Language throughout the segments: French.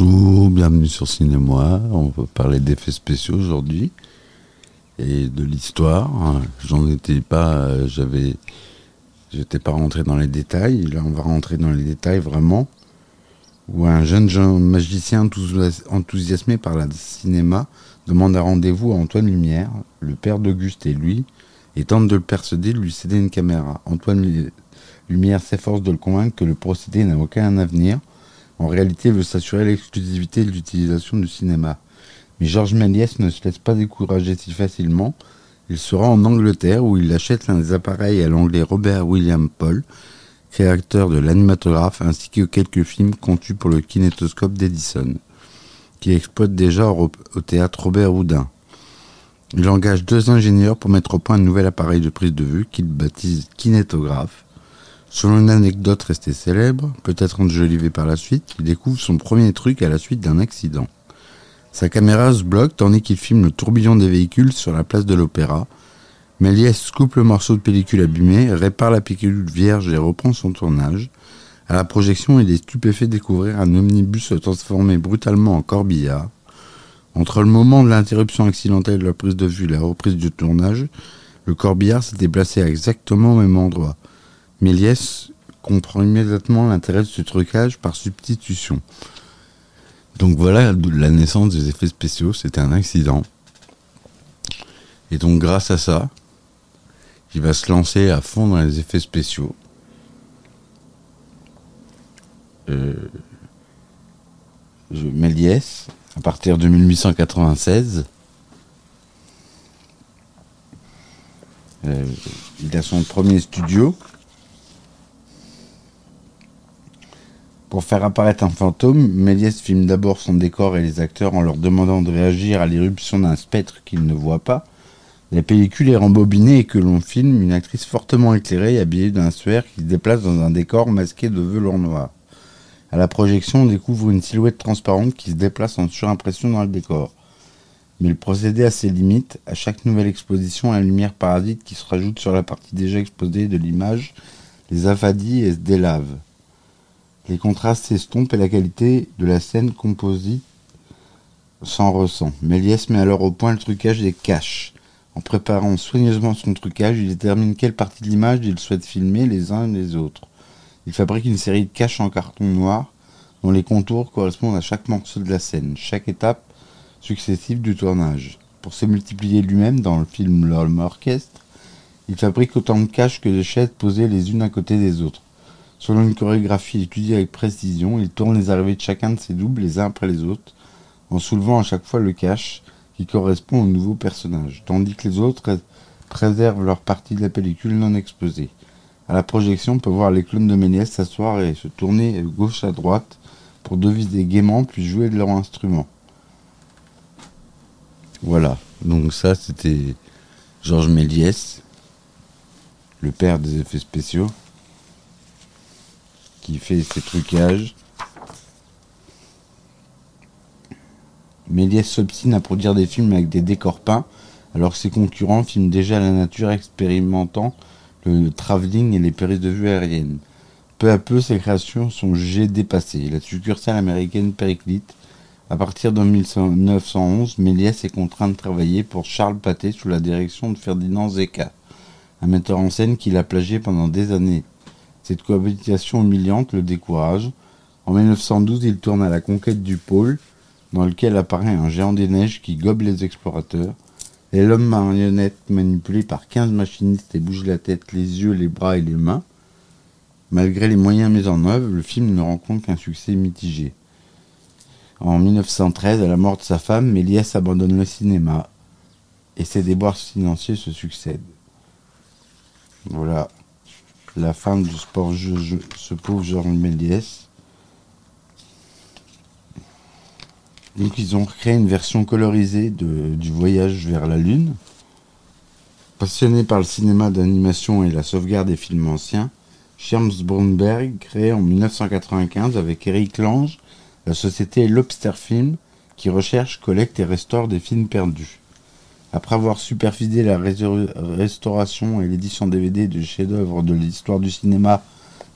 Bonjour, bienvenue sur Cinéma. On va parler d'effets spéciaux aujourd'hui et de l'histoire. J'en étais pas, j'avais, j'étais pas rentré dans les détails. Là, on va rentrer dans les détails vraiment. Où un jeune, jeune magicien enthousiasmé par le cinéma demande un rendez-vous à Antoine Lumière, le père d'Auguste et lui, et tente de le persuader de lui céder une caméra. Antoine Lumière s'efforce de le convaincre que le procédé n'a aucun avenir en réalité, il veut s'assurer l'exclusivité de l'utilisation du cinéma. Mais Georges Méliès ne se laisse pas décourager si facilement. Il sera en Angleterre où il achète l'un des appareils à l'anglais Robert William Paul, créateur de l'animatographe ainsi que quelques films conçus pour le kinétoscope d'Edison, qui exploite déjà au théâtre Robert Houdin. Il engage deux ingénieurs pour mettre au point un nouvel appareil de prise de vue qu'il baptise kinétographe Selon une anecdote restée célèbre, peut-être enjolivée par la suite, il découvre son premier truc à la suite d'un accident. Sa caméra se bloque tandis qu'il filme le tourbillon des véhicules sur la place de l'Opéra. Méliès coupe le morceau de pellicule abîmé, répare la pellicule vierge et reprend son tournage. À la projection, il est stupéfait de découvrir un omnibus se transformer brutalement en corbillard. Entre le moment de l'interruption accidentelle de la prise de vue et la reprise du tournage, le corbillard s'était placé exactement au même endroit. Méliès comprend immédiatement l'intérêt de ce trucage par substitution. Donc voilà la naissance des effets spéciaux, c'était un accident. Et donc grâce à ça, il va se lancer à fond dans les effets spéciaux. Euh, Méliès, à partir de 1896, euh, il a son premier studio Pour faire apparaître un fantôme, Méliès filme d'abord son décor et les acteurs en leur demandant de réagir à l'irruption d'un spectre qu'ils ne voient pas. La pellicule est rembobinée et que l'on filme une actrice fortement éclairée et habillée d'un suaire qui se déplace dans un décor masqué de velours noir. À la projection, on découvre une silhouette transparente qui se déplace en surimpression dans le décor. Mais le procédé a ses limites. À chaque nouvelle exposition, la lumière parasite qui se rajoute sur la partie déjà exposée de l'image les affadit et se délave. Les contrastes s'estompent et la qualité de la scène composite s'en ressent. Méliès met alors au point le trucage des caches. En préparant soigneusement son trucage, il détermine quelle partie de l'image il souhaite filmer les uns et les autres. Il fabrique une série de caches en carton noir dont les contours correspondent à chaque morceau de la scène, chaque étape successive du tournage. Pour se multiplier lui-même dans le film L'Homme Orchestre, il fabrique autant de caches que de chaises posées les unes à côté des autres. Selon une chorégraphie étudiée avec précision, il tourne les arrivées de chacun de ses doubles les uns après les autres, en soulevant à chaque fois le cache qui correspond au nouveau personnage, tandis que les autres préservent leur partie de la pellicule non exposée. À la projection, on peut voir les clones de Méliès s'asseoir et se tourner de gauche à droite pour deviser gaiement puis jouer de leur instrument. Voilà, donc ça c'était Georges Méliès, le père des effets spéciaux qui fait ses trucages. Méliès s'obstine à produire des films avec des décors peints, alors que ses concurrents filment déjà la nature expérimentant le travelling et les périsses de vue aériennes. Peu à peu, ses créations sont jugées dépassées. La succursale américaine Périclite, à partir de 1911, Méliès est contraint de travailler pour Charles Pathé sous la direction de Ferdinand Zecca, un metteur en scène qu'il a plagié pendant des années. Cette cohabitation humiliante le décourage. En 1912, il tourne à la conquête du pôle, dans lequel apparaît un géant des neiges qui gobe les explorateurs, et l'homme marionnette manipulé par 15 machinistes et bouge la tête, les yeux, les bras et les mains. Malgré les moyens mis en œuvre, le film ne rencontre qu'un succès mitigé. En 1913, à la mort de sa femme, Méliès abandonne le cinéma et ses déboires financiers se succèdent. Voilà la femme du sport ce pauvre Georges Méliès. Donc ils ont créé une version colorisée du voyage vers la Lune. Passionné par le cinéma d'animation et la sauvegarde des films anciens, Scherms Brunberg crée en 1995 avec Eric Lange la société Lobster Film qui recherche, collecte et restaure des films perdus. Après avoir supervisé la restauration et l'édition DVD de chefs-d'œuvre de l'histoire du cinéma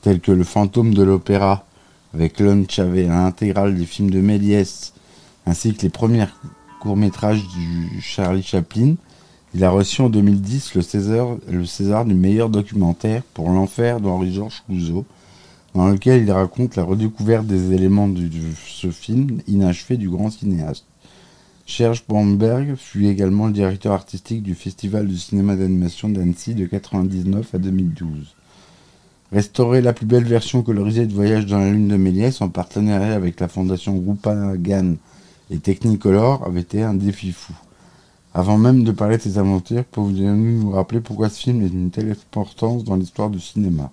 tels que Le fantôme de l'opéra avec Lon Chavet, l'intégrale des films de Méliès, ainsi que les premiers courts-métrages du Charlie Chaplin, il a reçu en 2010 le César, du meilleur documentaire pour L'Enfer d'Henri-Georges Clouzot, dans lequel il raconte la redécouverte des éléments de ce film inachevé du grand cinéaste. Serge Bromberg fut également le directeur artistique du Festival du cinéma d'animation d'Annecy de 1999 à 2012. Restaurer la plus belle version colorisée de Voyage dans la Lune de Méliès en partenariat avec la fondation Gan et Technicolor avait été un défi fou. Avant même de parler de ses aventures, pouvez-vous rappeler pourquoi ce film est d'une telle importance dans l'histoire du cinéma?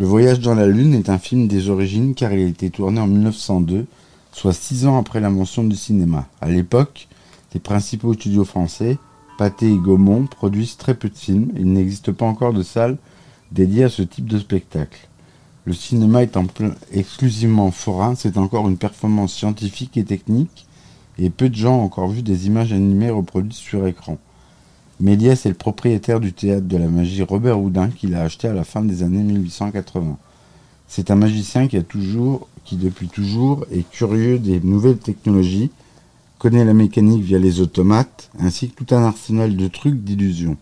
Le Voyage dans la Lune est un film des origines car il a été tourné en 1902, soit six ans après l'invention du cinéma. À l'époque, les principaux studios français, Pathé et Gaumont, produisent très peu de films. Il n'existe pas encore de salles dédié à ce type de spectacle. Le cinéma étant exclusivement forain, c'est encore une performance scientifique et technique, et peu de gens ont encore vu des images animées reproduites sur écran. Méliès est le propriétaire du théâtre de la magie Robert Houdin qu'il a acheté à la fin des années 1880. C'est un magicien qui a toujours, qui depuis toujours est curieux des nouvelles technologies, connaît la mécanique via les automates, ainsi que tout un arsenal de trucs d'illusions.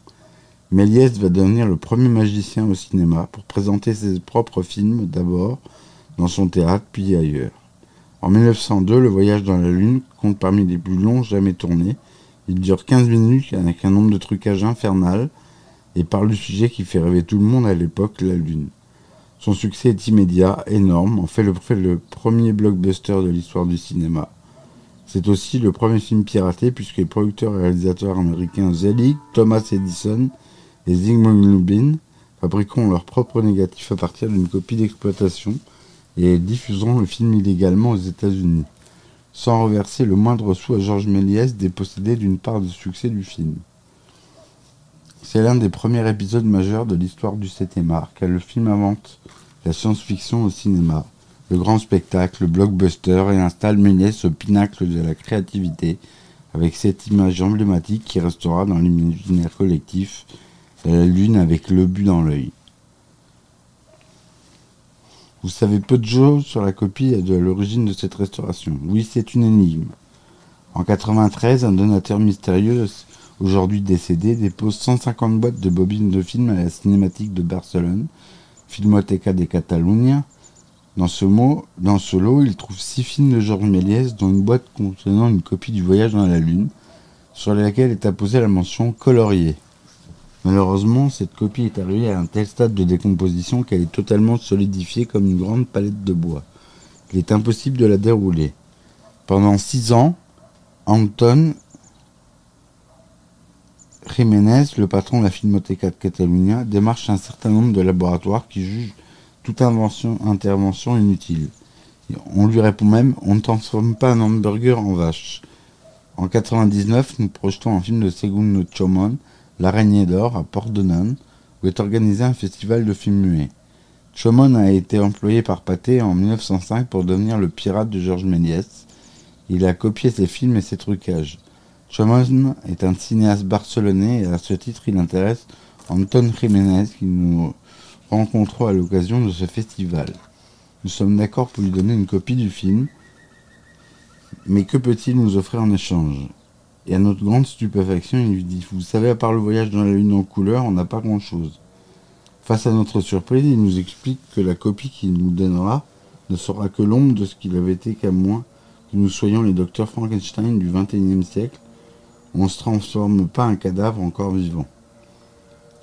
Méliès va devenir le premier magicien au cinéma pour présenter ses propres films d'abord dans son théâtre puis ailleurs. En 1902, Le Voyage dans la Lune compte parmi les plus longs jamais tournés. Il dure 15 minutes avec un nombre de trucages infernal et parle du sujet qui fait rêver tout le monde à l'époque, la Lune. Son succès est immédiat, énorme, en fait le, premier blockbuster de l'histoire du cinéma. C'est aussi le premier film piraté puisque les producteurs et réalisateurs américains Zelig, Thomas Edison les Zygmunt Lubin fabriqueront leur propre négatif à partir d'une copie d'exploitation et diffuseront le film illégalement aux États-Unis, sans reverser le moindre sou à Georges Méliès dépossédé d'une part du succès du film. C'est l'un des premiers épisodes majeurs de l'histoire du 7 art, car le film invente la science-fiction au cinéma, le grand spectacle, le blockbuster et installe Méliès au pinacle de la créativité, avec cette image emblématique qui restera dans l'imaginaire collectif la lune avec le but dans l'œil. Vous savez peu de choses sur la copie et de l'origine de cette restauration. Oui, c'est une énigme. En 93, un donateur mystérieux, aujourd'hui décédé, dépose 150 boîtes de bobines de films à la cinématique de Barcelone, Filmoteca de Catalunya. Dans ce, mot, dans ce lot, il trouve six films de Georges Méliès, dont une boîte contenant une copie du Voyage dans la Lune, sur laquelle est apposée la mention colorier. Malheureusement, cette copie est arrivée à un tel stade de décomposition qu'elle est totalement solidifiée comme une grande palette de bois. Il est impossible de la dérouler. Pendant six ans, Anton Jiménez, le patron de la Filmoteca de Catalunya, démarche un certain nombre de laboratoires qui jugent toute intervention inutile. On lui répond même on ne transforme pas un hamburger en vache. En 99, nous projetons un film de Segundo Chomon L'Araignée d'Or à Port de où est organisé un festival de films muets. Chomon a été employé par Pathé en 1905 pour devenir le pirate de Georges Méliès. Il a copié ses films et ses trucages. Chomon est un cinéaste barcelonais et à ce titre il intéresse Anton Jiménez qui nous rencontrons à l'occasion de ce festival. Nous sommes d'accord pour lui donner une copie du film, mais que peut-il nous offrir en échange? Et à notre grande stupéfaction, il lui dit Vous savez, à part le voyage dans la Lune en couleur, on n'a pas grand-chose. Face à notre surprise, il nous explique que la copie qu'il nous donnera ne sera que l'ombre de ce qu'il avait été qu'à moins que nous soyons les docteurs Frankenstein du XXIe siècle. On ne se transforme pas un cadavre encore vivant.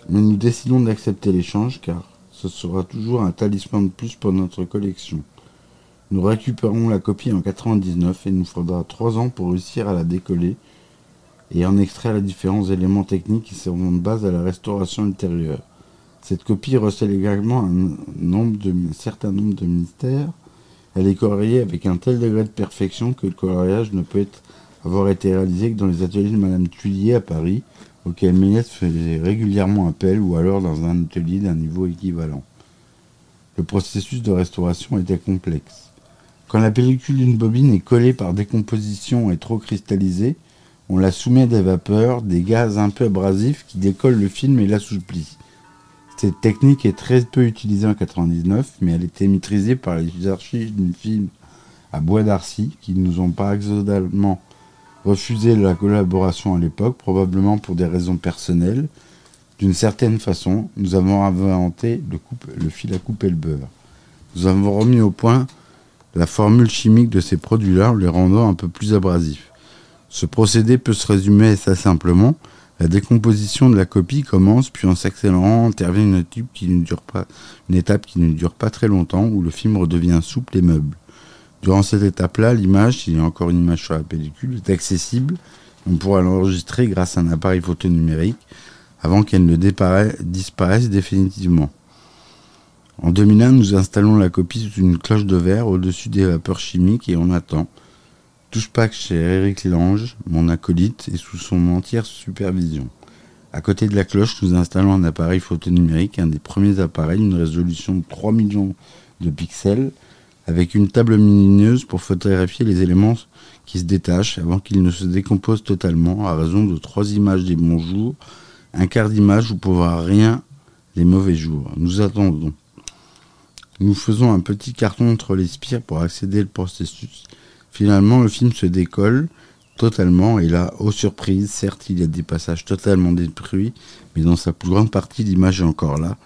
Mais nous décidons d'accepter l'échange car ce sera toujours un talisman de plus pour notre collection. Nous récupérons la copie en 99 et il nous faudra trois ans pour réussir à la décoller et en extraire les différents éléments techniques qui seront de base à la restauration ultérieure. Cette copie recèle également un, certain nombre de mystères. Elle est coloriée avec un tel degré de perfection que le coloriage ne peut être, avoir été réalisé que dans les ateliers de Madame Tullier à Paris, auxquels Méliès faisait régulièrement appel, ou alors dans un atelier d'un niveau équivalent. Le processus de restauration était complexe. Quand la pellicule d'une bobine est collée par décomposition et trop cristallisée, on la soumet à des vapeurs, des gaz un peu abrasifs qui décollent le film et l'assouplissent. Cette technique est très peu utilisée en 99, mais elle était maîtrisée par les archives d'une film à Bois d'Arcy qui nous ont pas refusé la collaboration à l'époque, probablement pour des raisons personnelles. D'une certaine façon, nous avons inventé le, fil à couper le beurre. Nous avons remis au point la formule chimique de ces produits-là en les rendant un peu plus abrasifs. Ce procédé peut se résumer assez simplement. La décomposition de la copie commence, puis en s'accélérant intervient une une étape qui ne dure pas très longtemps, où le film redevient souple et meuble. Durant cette étape-là, l'image, s'il y a encore une image sur la pellicule, est accessible. On pourra l'enregistrer grâce à un appareil photo numérique avant qu'elle ne disparaisse définitivement. En 2001, nous installons la copie sous une cloche de verre au-dessus des vapeurs chimiques et on attend. Touche pas que chez Eric Lange, mon acolyte, et sous son entière supervision. À côté de la cloche, nous installons un appareil photo numérique, un des premiers appareils, une résolution de 3 millions de pixels, avec une table lumineuse pour photographier les éléments qui se détachent avant qu'ils ne se décomposent totalement, à raison de 3 images des bons jours, un quart d'image où pour voir rien des mauvais jours. Nous attendons. Nous faisons un petit carton entre les spires pour accéder au processus. Finalement, le film se décolle totalement et là, aux surprises, certes, il y a des passages totalement détruits, mais dans sa plus grande partie, l'image est encore là,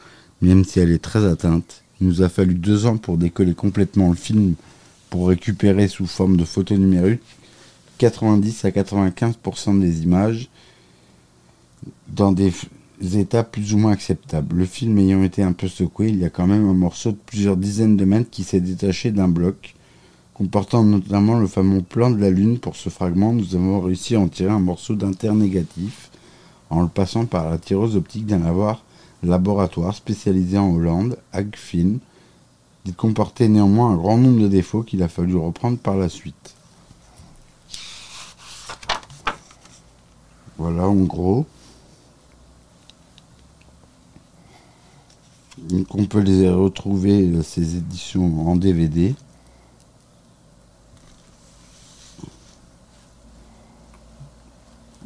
même si elle est très atteinte. Il nous a fallu deux ans pour décoller complètement le film pour récupérer sous forme de photo numérique 90 à 95% des images dans des états plus ou moins acceptables. Le film ayant été un peu secoué, il y a quand même un morceau de plusieurs dizaines de mètres qui s'est détaché d'un bloc comportant notamment le fameux plan de la Lune. Pour ce fragment, nous avons réussi à en tirer un morceau d'internégatif en le passant par la tireuse optique d'un laboratoire spécialisé en Hollande, Agfin. Il comportait néanmoins un grand nombre de défauts qu'il a fallu reprendre par la suite. Voilà en gros. Donc on peut les retrouver, ces éditions en DVD.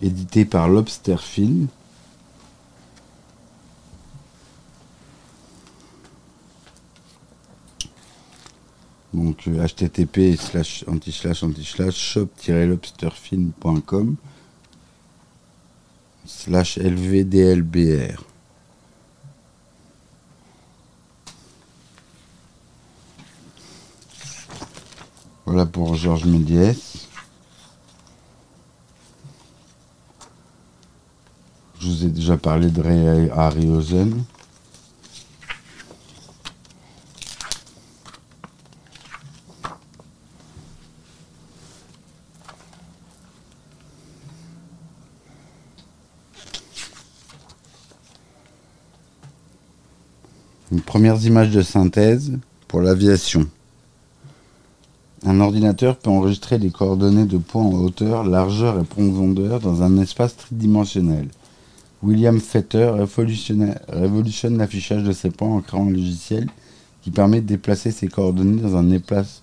édité par Lobster Film. Donc http euh, slash anti slash anti slash shop-lobsterfilm.com slash lvdlbr. Voilà pour Georges Méliès. Je vous ai déjà parlé de Ray Harryhausen. Une première image de synthèse pour l'aviation. Un ordinateur peut enregistrer les coordonnées de points en hauteur, largeur et profondeur dans un espace tridimensionnel. William Fetter révolutionne l'affichage de ces points en créant un logiciel qui permet de déplacer ces coordonnées dans un espace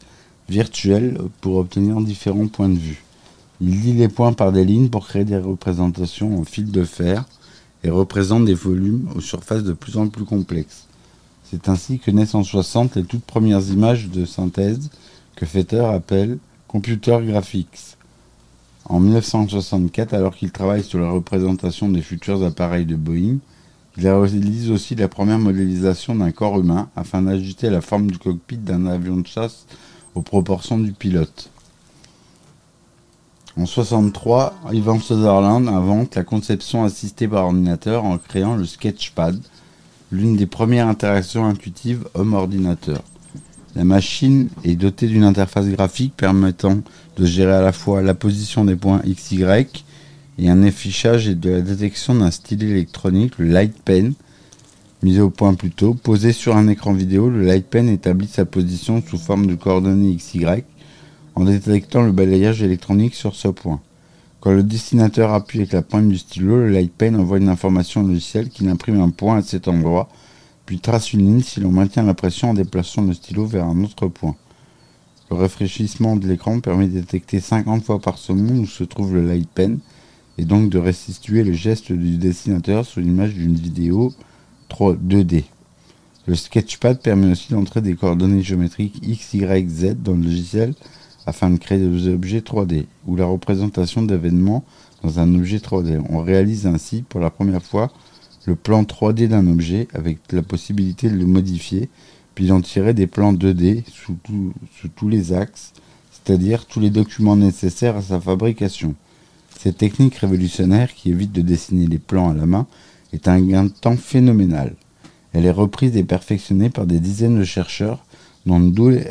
virtuel pour obtenir différents points de vue. Il lit les points par des lignes pour créer des représentations en fil de fer et représente des volumes aux surfaces de plus en plus complexes. C'est ainsi que naissent en 60 les toutes premières images de synthèse que Fetter appelle Computer Graphics. En 1964, alors qu'il travaille sur la représentation des futurs appareils de Boeing, il réalise aussi la première modélisation d'un corps humain afin d'ajuster la forme du cockpit d'un avion de chasse aux proportions du pilote. En 1963, Ivan Sutherland invente la conception assistée par ordinateur en créant le Sketchpad, l'une des premières interactions intuitives homme-ordinateur. La machine est dotée d'une interface graphique permettant de gérer à la fois la position des points X, Y et un affichage et de la détection d'un stylet électronique, le Light Pen, mis au point plus tôt. Posé sur un écran vidéo, le Light Pen établit sa position sous forme de coordonnées XY en détectant le balayage électronique sur ce point. Quand le destinateur appuie avec la pointe du stylo, le Light Pen envoie une information logicielle qui imprime un point à cet endroit puis trace une ligne si l'on maintient la pression en déplaçant le stylo vers un autre point. Le rafraîchissement de l'écran permet de détecter 50 fois par seconde où se trouve le light pen et donc de restituer le geste du dessinateur sur l'image d'une vidéo 3, 2D. Le Sketchpad permet aussi d'entrer des coordonnées géométriques X, Y, Z dans le logiciel afin de créer des objets 3D ou la représentation d'événements dans un objet 3D. On réalise ainsi pour la première fois le plan 3D d'un objet avec la possibilité de le modifier, puis d'en tirer des plans 2D sous, tous les axes, c'est-à-dire tous les documents nécessaires à sa fabrication. Cette technique révolutionnaire qui évite de dessiner les plans à la main est un gain de temps phénoménal. Elle est reprise et perfectionnée par des dizaines de chercheurs, dont Doug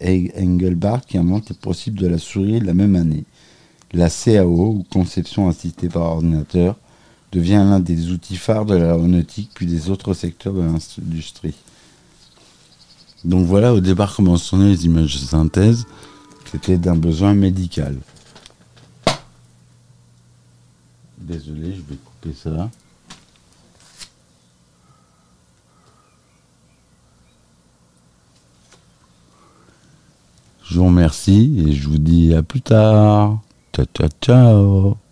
Engelbart qui invente le principe de la souris la même année. La CAO, ou conception assistée par ordinateur, devient l'un des outils phares de l'aéronautique puis des autres secteurs de l'industrie. Donc voilà au départ comment sont les images de synthèse. C'était d'un besoin médical. Désolé, je vais couper ça. Vous remercie et je vous dis à plus tard. Ciao, ciao, ciao.